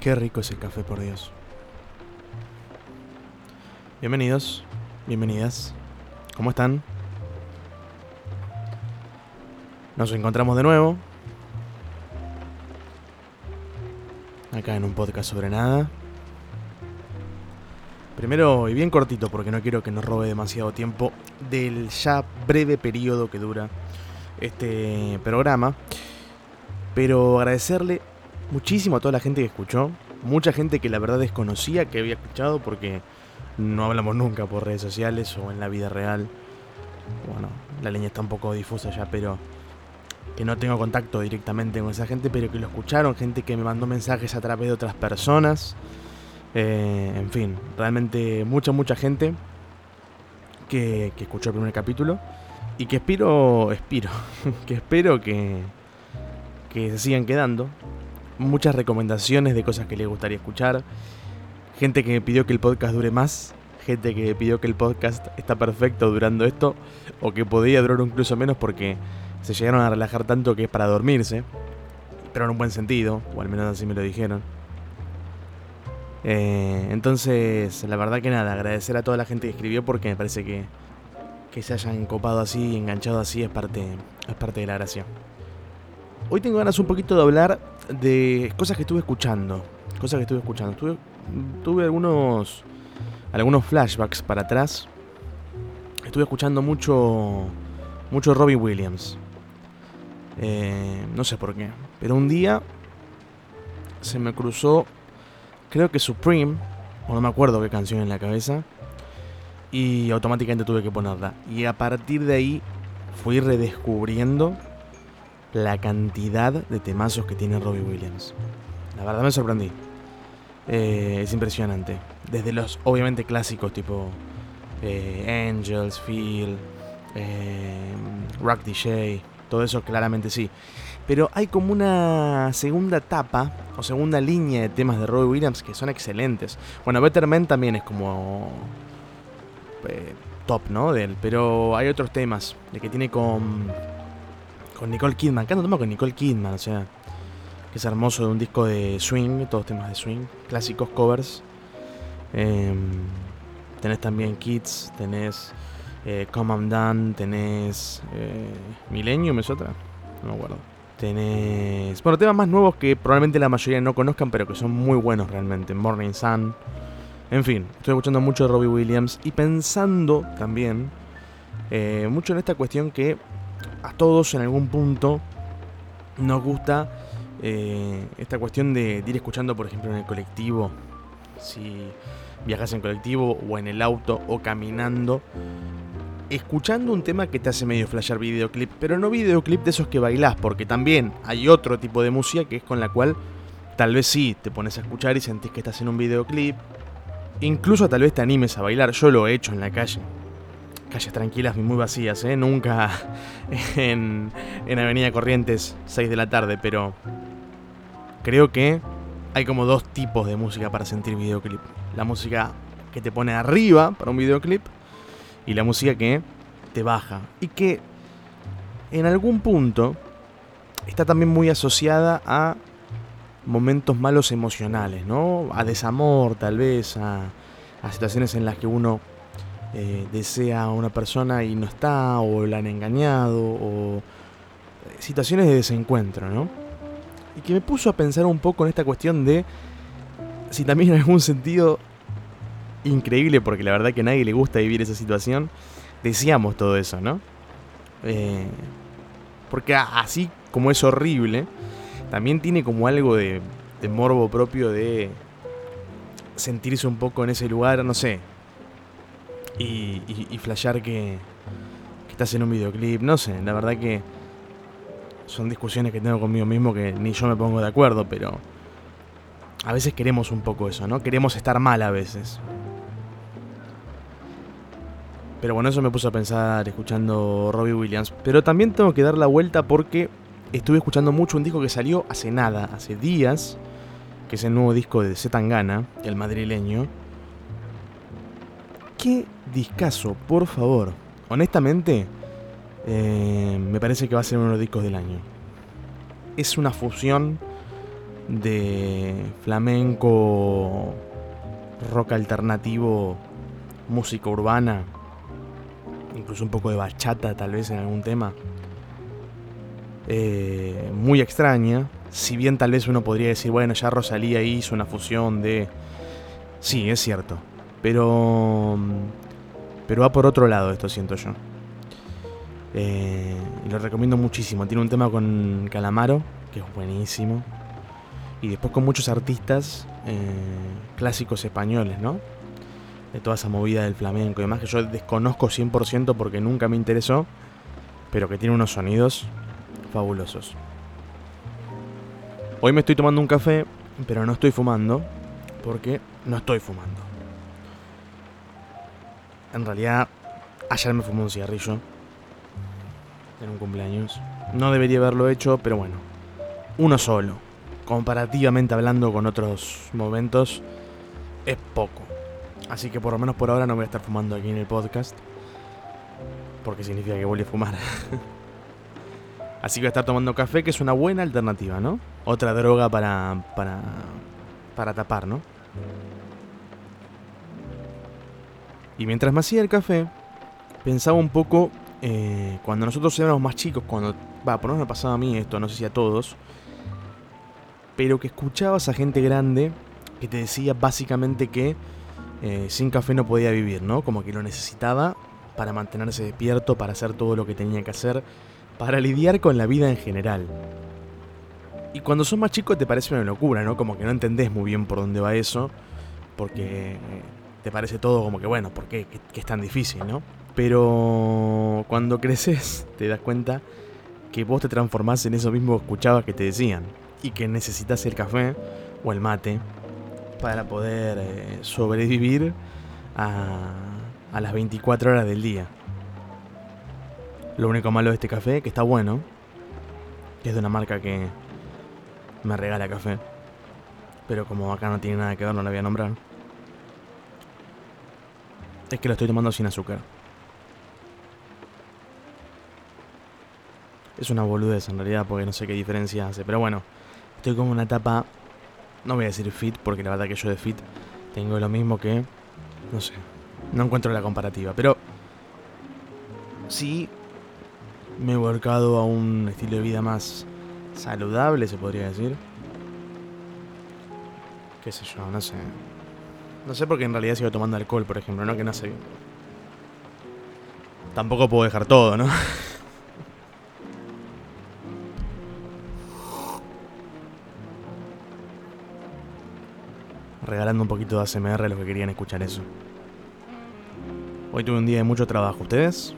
Qué rico es el café, por Dios. Bienvenidos, bienvenidas. ¿Cómo están? Nos encontramos de nuevo. Acá en un podcast sobre nada. Primero y bien cortito porque no quiero que nos robe demasiado tiempo del ya breve periodo que dura este programa. Pero agradecerle muchísimo a toda la gente que escuchó. Mucha gente que la verdad desconocía que había escuchado porque no hablamos nunca por redes sociales o en la vida real. Bueno, la leña está un poco difusa ya, pero que no tengo contacto directamente con esa gente, pero que lo escucharon, gente que me mandó mensajes a través de otras personas. Eh, en fin, realmente mucha, mucha gente que, que escuchó el primer capítulo y que espero, espero, que espero que, que se sigan quedando. Muchas recomendaciones de cosas que les gustaría escuchar. Gente que me pidió que el podcast dure más. Gente que pidió que el podcast está perfecto durando esto. O que podía durar incluso menos porque se llegaron a relajar tanto que es para dormirse. Pero en un buen sentido. O al menos así me lo dijeron. Eh, entonces, la verdad que nada, agradecer a toda la gente que escribió porque me parece que, que se hayan copado así y enganchado así es parte, es parte de la gracia. Hoy tengo ganas un poquito de hablar de cosas que estuve escuchando. Cosas que estuve escuchando. Tuve, algunos, algunos flashbacks para atrás. Estuve escuchando mucho, mucho Robbie Williams. Eh, no sé por qué. Pero un día se me cruzó, creo que Supreme, o no me acuerdo qué canción en la cabeza. Y automáticamente tuve que ponerla. Y a partir de ahí fui redescubriendo la cantidad de temazos que tiene Robbie Williams. La verdad me sorprendí. Eh, es impresionante. Desde los obviamente clásicos tipo eh, Angels, Feel, eh, Rock DJ, todo eso claramente sí. Pero hay como una segunda etapa o segunda línea de temas de Robbie Williams que son excelentes. Bueno, Better Man también es como top, ¿no? De él. Pero hay otros temas de que tiene con con Nicole Kidman. Canta tema con Nicole Kidman, o sea, que es hermoso de un disco de swing, todos temas de swing, clásicos covers. Em, tenés también Kids, tenés eh, Come I'm Done, tenés eh, Millennium, ¿es otra? No me acuerdo. Tenés. Bueno, temas más nuevos que probablemente la mayoría no conozcan, pero que son muy buenos realmente. Morning Sun. En fin, estoy escuchando mucho de Robbie Williams y pensando también eh, mucho en esta cuestión que a todos en algún punto nos gusta eh, esta cuestión de, ir escuchando, por ejemplo, en el colectivo, si viajas en colectivo o en el auto o caminando, escuchando un tema que te hace medio flashear videoclip, pero no videoclip de esos que bailás, porque también hay otro tipo de música que es con la cual tal vez sí te pones a escuchar y sentís que estás en un videoclip, incluso tal vez te animes a bailar, yo lo he hecho en la calle calles tranquilas y muy vacías, ¿eh? Nunca en, en Avenida Corrientes, 6 de la tarde, pero creo que hay como dos tipos de música para sentir videoclip. La música que te pone arriba para un videoclip y la música que te baja. Y que en algún punto está también muy asociada a momentos malos emocionales, ¿no? A desamor tal vez, a, a situaciones en las que uno eh, desea a una persona y no está, o la han engañado, o situaciones de desencuentro, ¿no? Y que me puso a pensar un poco en esta cuestión de si también en algún sentido increíble, porque la verdad que a nadie le gusta vivir esa situación, deseamos todo eso, ¿no? Eh, porque así como es horrible, también tiene como algo de, de morbo propio de sentirse un poco en ese lugar, no sé, y, y, flashear que, estás en un videoclip. No sé, la verdad que son discusiones que tengo conmigo mismo que ni yo me pongo de acuerdo, pero a veces queremos un poco eso, ¿no? Queremos estar mal a veces. Pero bueno, eso me puso a pensar escuchando Robbie Williams. Pero también tengo que dar la vuelta porque estuve escuchando mucho un disco que salió hace nada, hace días, que es el nuevo disco de Zetangana, el madrileño. Qué discazo, por favor. Honestamente, eh, me parece que va a ser uno de los discos del año. Es una fusión de flamenco, rock alternativo, música urbana, incluso un poco de bachata tal vez en algún tema. Eh, muy extraña, si bien tal vez uno podría decir, bueno, ya Rosalía hizo una fusión de... Sí, es cierto, pero... Pero va por otro lado esto, siento yo. Eh, lo recomiendo muchísimo. Tiene un tema con Calamaro, que es buenísimo. Y después con muchos artistas eh, clásicos españoles, ¿no? De toda esa movida del flamenco y demás que yo desconozco 100% porque nunca me interesó, pero que tiene unos sonidos fabulosos. Hoy me estoy tomando un café, pero no estoy fumando, porque no estoy fumando. En realidad, ayer me fumé un cigarrillo en un cumpleaños. No debería haberlo hecho, pero bueno, uno solo comparativamente hablando con otros momentos, es poco. Así que por lo menos por ahora no voy a estar fumando aquí en el podcast. Porque significa que voy a fumar. Así que voy a estar tomando café, que es una buena alternativa, ¿no? Otra droga para, para, para tapar, ¿no? Y mientras me hacía el café, pensaba un poco eh, cuando nosotros éramos más chicos, cuando, va, por lo menos me pasaba a mí esto, no sé si a todos, pero que escuchabas a gente grande que te decía básicamente que eh, sin café no podía vivir, ¿no? Como que lo necesitaba para mantenerse despierto, para hacer todo lo que tenía que hacer, para lidiar con la vida en general. Y cuando sos más chico te parece una locura, ¿no? Como que no entendés muy bien por dónde va eso, porque eh, te parece todo como que, bueno, ¿por qué? Que, es tan difícil, ¿no? Pero cuando creces te das cuenta que vos te transformás en eso mismo que escuchabas que te decían y que necesitas el café o el mate para poder eh, sobrevivir a, a las 24 horas del día. Lo único malo de este café, que está bueno, es de una marca que me regala café, pero como acá no tiene nada que ver, no la voy a nombrar, es que lo estoy tomando sin azúcar. Es una boludez en realidad porque no sé qué diferencia hace, pero bueno, Estoy como una etapa, no voy a decir fit, porque la verdad que yo de fit tengo lo mismo que, no sé, no encuentro la comparativa, pero sí me he volcado a un estilo de vida más saludable, se podría decir. Qué sé yo, no sé. No sé porque en realidad sigo tomando alcohol, por ejemplo, ¿no? Que no sé. Tampoco puedo dejar todo, ¿no? regalando un poquito de ASMR a los que querían escuchar eso. Hoy tuve un día de mucho trabajo. ¿Ustedes?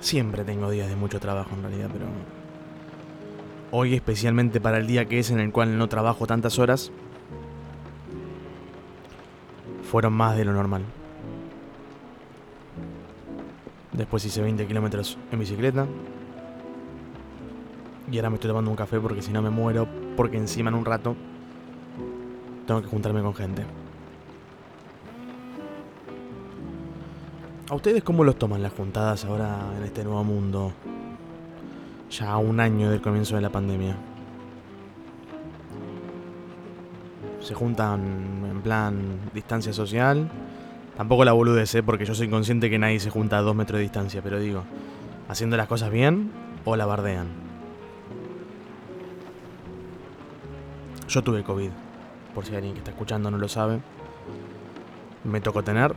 Siempre tengo días de mucho trabajo en realidad, pero... Hoy especialmente para el día que es en el cual no trabajo tantas horas, fueron más de lo normal. Después hice 20 kilómetros en bicicleta. Y ahora me estoy tomando un café porque si no me muero, porque encima en un rato tengo que juntarme con gente. ¿A ustedes cómo los toman las juntadas ahora en este nuevo mundo? Ya a un año del comienzo de la pandemia. Se juntan en plan distancia social. Tampoco la boludez, ¿eh? porque yo soy consciente que nadie se junta a dos metros de distancia, pero digo, haciendo las cosas bien o la bardean. Yo tuve COVID por si alguien que está escuchando no lo sabe. Me tocó tener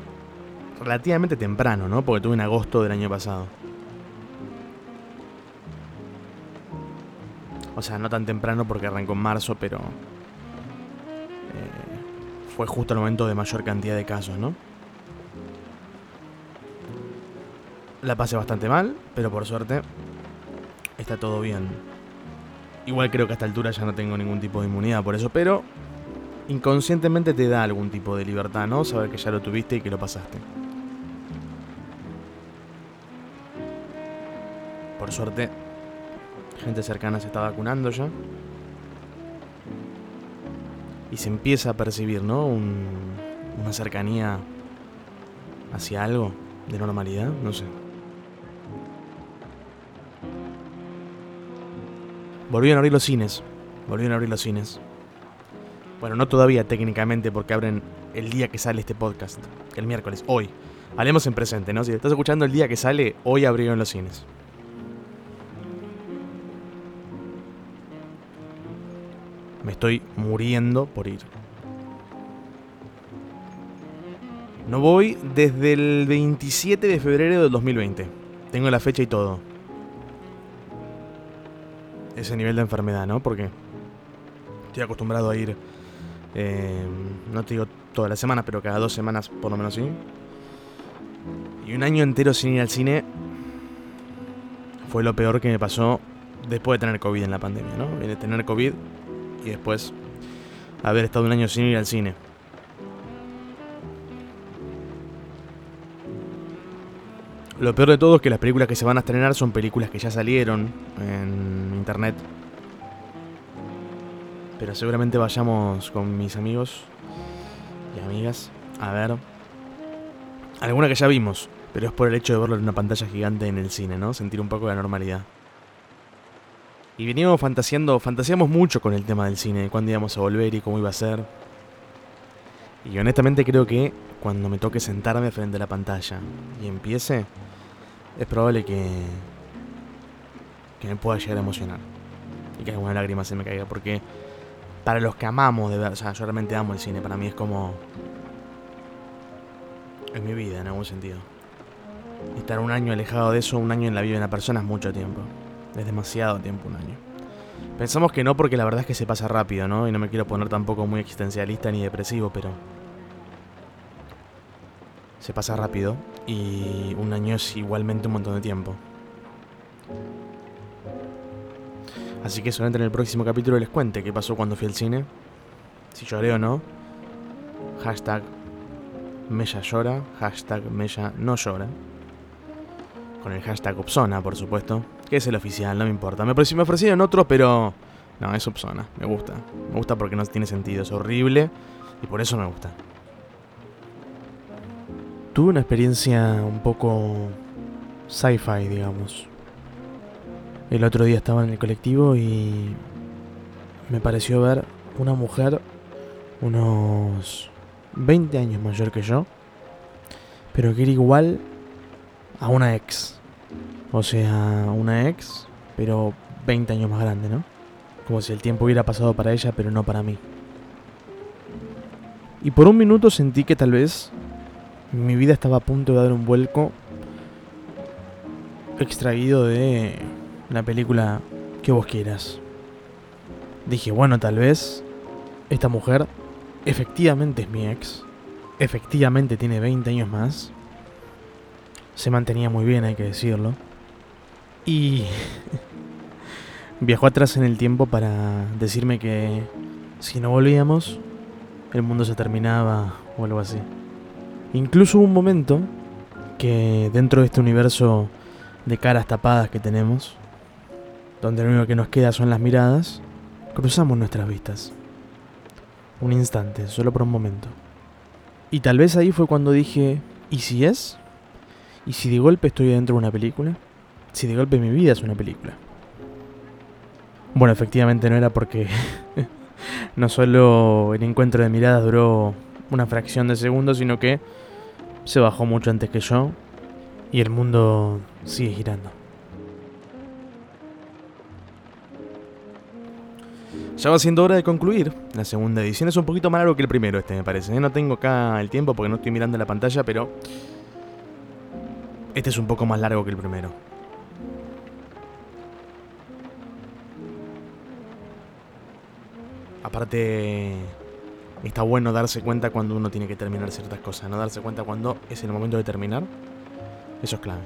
relativamente temprano, ¿no? Porque tuve en agosto del año pasado. O sea, no tan temprano porque arrancó en marzo, pero fue justo el momento de mayor cantidad de casos, ¿no? La pasé bastante mal, pero por suerte está todo bien. Igual creo que a esta altura ya no tengo ningún tipo de inmunidad por eso, pero inconscientemente te da algún tipo de libertad, ¿no? Saber que ya lo tuviste y que lo pasaste. Por suerte, gente cercana se está vacunando ya. Y se empieza a percibir, ¿no? una cercanía hacia algo de normalidad, no sé. Volvieron a abrir los cines. volvieron a abrir los cines. Bueno, no todavía técnicamente porque abren el día que sale este podcast, el miércoles, hoy. Hablemos en presente, ¿no? Si estás escuchando el día que sale, hoy abrieron los cines. Me estoy muriendo por ir. No voy desde el 27 de febrero del 2020. Tengo la fecha y todo. Ese nivel de enfermedad, ¿no? Porque estoy acostumbrado a ir, eh, no te digo toda la semana, pero cada dos semanas por lo menos sí. Y un año entero sin ir al cine fue lo peor que me pasó después de tener COVID en la pandemia, ¿no? De tener COVID y después haber estado un año sin ir al cine. Lo peor de todo es que las películas que se van a estrenar son películas que ya salieron en internet. Pero seguramente vayamos con mis amigos y amigas a ver alguna que ya vimos, pero es por el hecho de verlo en una pantalla gigante en el cine, ¿no? Sentir un poco de normalidad. Y veníamos fantaseando, fantaseamos mucho con el tema del cine, cuándo íbamos a volver y cómo iba a ser. Y honestamente creo que cuando me toque sentarme frente a la pantalla y empiece, es probable que, que me pueda llegar a emocionar. Y que alguna lágrima se me caiga. Porque para los que amamos de verdad, o sea, yo realmente amo el cine. Para mí es como... Es mi vida en algún sentido. Estar un año alejado de eso, un año en la vida de una persona es mucho tiempo. Es demasiado tiempo un año. Pensamos que no porque la verdad es que se pasa rápido, ¿no? Y no me quiero poner tampoco muy existencialista ni depresivo, pero se pasa rápido y un año es igualmente un montón de tiempo. Así que solamente en el próximo capítulo les cuente qué pasó cuando fui al cine, si lloré o no. Hashtag Mella llora, hashtag Mella no llora. Con el hashtag Opsona, por supuesto, que es el oficial, no me importa. Me, ofrecieron otro, pero no, es Opsona, me gusta. Me gusta porque no tiene sentido, es horrible y por eso me gusta. Tuve una experiencia un poco sci-fi, digamos. El otro día estaba en el colectivo y me pareció ver una mujer unos 20 años mayor que yo, pero que era igual a una ex. O sea, una ex, pero 20 años más grande, ¿no? Como si el tiempo hubiera pasado para ella, pero no para mí. Y por un minuto sentí que tal vez mi vida estaba a punto de dar un vuelco extraído de la película que vos quieras. Dije, bueno, tal vez esta mujer efectivamente es mi ex. Efectivamente tiene 20 años más. Se mantenía muy bien, hay que decirlo. Y viajó atrás en el tiempo para decirme que si no volvíamos, el mundo se terminaba o algo así. Incluso hubo un momento que dentro de este universo de caras tapadas que tenemos, donde lo único que nos queda son las miradas, cruzamos nuestras vistas. Un instante, solo por un momento. Y tal vez ahí fue cuando dije, ¿y si es? ¿Y si de golpe estoy dentro de una película? Si de golpe mi vida es una película. Bueno, efectivamente no era porque no solo el encuentro de miradas duró una fracción de segundo, sino que se bajó mucho antes que yo y el mundo sigue girando. Ya va siendo hora de concluir. La segunda edición es un poquito más largo que el primero este, me parece. ¿eh? No tengo acá el tiempo porque no estoy mirando la pantalla, pero este es un poco más largo que el primero. Aparte, está bueno darse cuenta cuando uno tiene que terminar ciertas cosas, no darse cuenta cuando es el momento de terminar. Eso es clave.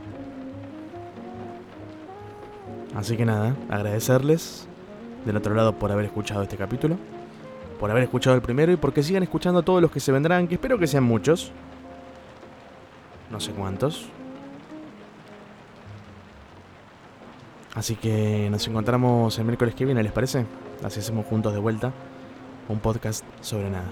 Así que nada, agradecerles del otro lado por haber escuchado este capítulo, por haber escuchado el primero y porque sigan escuchando todos los que se vendrán, que espero que sean muchos. No sé cuántos. Así que nos encontramos el miércoles que viene, ¿les parece? Así hacemos juntos de vuelta un podcast sobre nada.